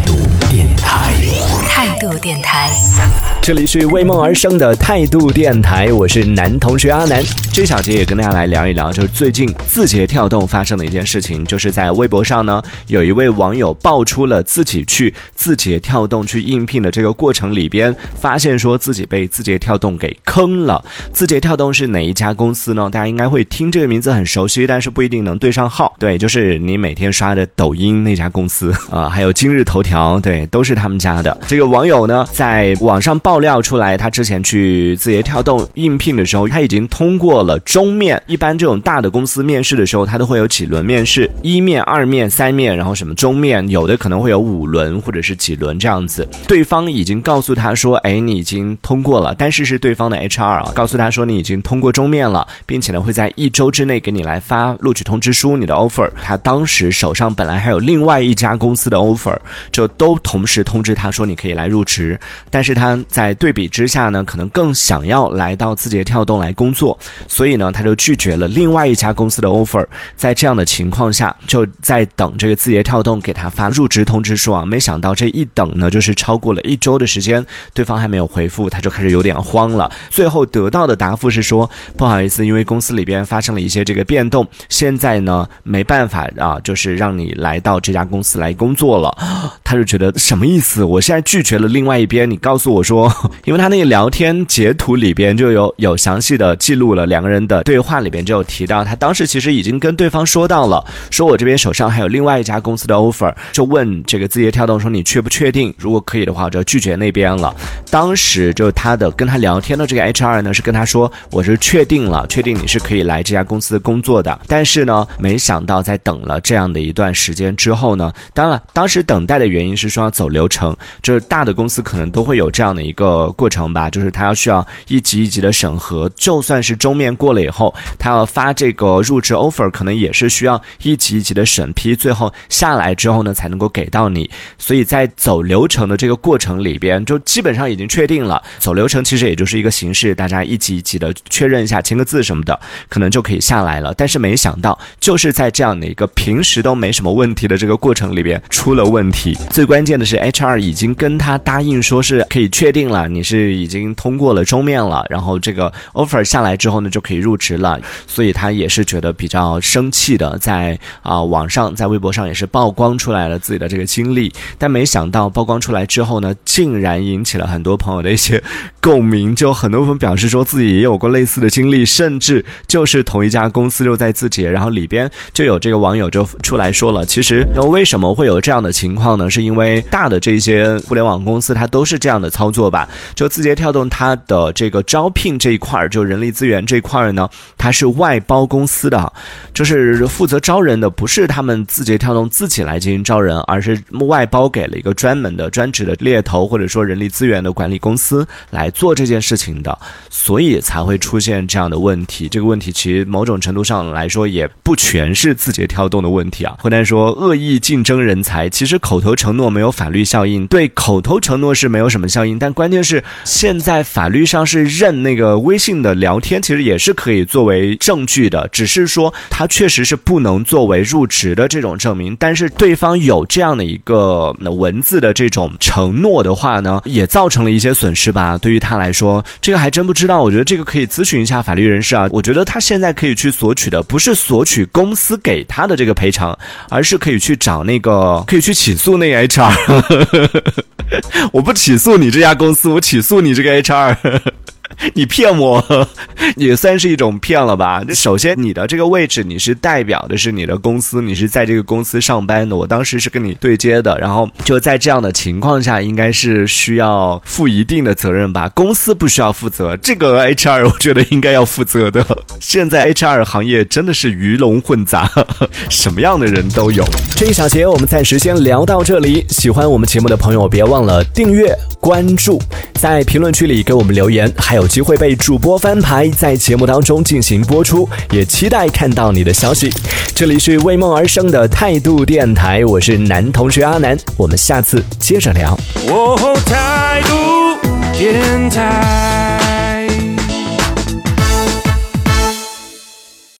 态度电台。这里是为梦而生的态度电台，我是男同学阿南。这小节也跟大家来聊一聊，就是最近字节跳动发生的一件事情，就是在微博上呢，有一位网友爆出了自己去字节跳动去应聘的这个过程里边，发现说自己被字节跳动给坑了。字节跳动是哪一家公司呢？大家应该会听这个名字很熟悉，但是不一定能对上号。对，就是你每天刷的抖音那家公司啊，还有今日头条，对，都是他们家的。这个网友有呢，在网上爆料出来，他之前去字节跳动应聘的时候，他已经通过了中面。一般这种大的公司面试的时候，他都会有几轮面试，一面、二面、三面，然后什么中面，有的可能会有五轮或者是几轮这样子。对方已经告诉他说，哎，你已经通过了，但是是对方的 HR 啊，告诉他说你已经通过中面了，并且呢会在一周之内给你来发录取通知书，你的 offer。他当时手上本来还有另外一家公司的 offer，就都同时通知他说你可以来入入职，但是他在对比之下呢，可能更想要来到字节跳动来工作，所以呢，他就拒绝了另外一家公司的 offer。在这样的情况下，就在等这个字节跳动给他发入职通知书啊。没想到这一等呢，就是超过了一周的时间，对方还没有回复，他就开始有点慌了。最后得到的答复是说，不好意思，因为公司里边发生了一些这个变动，现在呢没办法啊，就是让你来到这家公司来工作了。他就觉得什么意思？我现在拒绝了另外一边，你告诉我说，因为他那个聊天截图里边就有有详细的记录了两个人的对话，里边就有提到，他当时其实已经跟对方说到了，说我这边手上还有另外一家公司的 offer，就问这个字节跳动说你确不确定？如果可以的话，我就拒绝那边了。当时就他的跟他聊天的这个 HR 呢是跟他说，我是确定了，确定你是可以来这家公司工作的。但是呢，没想到在等了这样的一段时间之后呢，当然当时等待的原因是说要走流程，就是大的公公司可能都会有这样的一个过程吧，就是他要需要一级一级的审核，就算是终面过了以后，他要发这个入职 offer，可能也是需要一级一级的审批，最后下来之后呢才能够给到你。所以在走流程的这个过程里边，就基本上已经确定了，走流程其实也就是一个形式，大家一级一级的确认一下，签个字什么的，可能就可以下来了。但是没想到，就是在这样的一个平时都没什么问题的这个过程里边出了问题。最关键的是，HR 已经跟他答应说是可以确定了，你是已经通过了终面了，然后这个 offer 下来之后呢，就可以入职了。所以他也是觉得比较生气的，在啊网上，在微博上也是曝光出来了自己的这个经历。但没想到曝光出来之后呢，竟然引起了很多朋友的一些共鸣，就很多朋友表示说自己也有过类似的经历，甚至就是同一家公司就在字节，然后里边就有这个网友就出来说了，其实那为什么会有这样的情况呢？是因为大的这些互联网公公司它都是这样的操作吧？就字节跳动它的这个招聘这一块儿，就人力资源这一块儿呢，它是外包公司的，就是负责招人的不是他们字节跳动自己来进行招人，而是外包给了一个专门的专职的猎头或者说人力资源的管理公司来做这件事情的，所以才会出现这样的问题。这个问题其实某种程度上来说也不全是字节跳动的问题啊。湖南说恶意竞争人才，其实口头承诺没有法律效应，对口头承诺是没有什么效应，但关键是现在法律上是认那个微信的聊天，其实也是可以作为证据的，只是说它确实是不能作为入职的这种证明，但是对方有这样的一个文字的这种承诺的话呢，也造成了一些损失吧。对于他来说，这个还真不知道。我觉得这个可以咨询一下法律人士啊。我觉得他现在可以去索取的，不是索取公司给他的这个赔偿，而是可以去找那个，可以去起诉那个 HR。我不起诉你这家公司，我起诉你这个 HR。你骗我，也算是一种骗了吧？首先，你的这个位置，你是代表的是你的公司，你是在这个公司上班的。我当时是跟你对接的，然后就在这样的情况下，应该是需要负一定的责任吧？公司不需要负责，这个 HR 我觉得应该要负责的。现在 HR 行业真的是鱼龙混杂，什么样的人都有。这一小节我们暂时先聊到这里。喜欢我们节目的朋友，别忘了订阅、关注，在评论区里给我们留言，还有。即会被主播翻牌，在节目当中进行播出，也期待看到你的消息。这里是为梦而生的态度电台，我是男同学阿南，我们下次接着聊。哦，态度电台。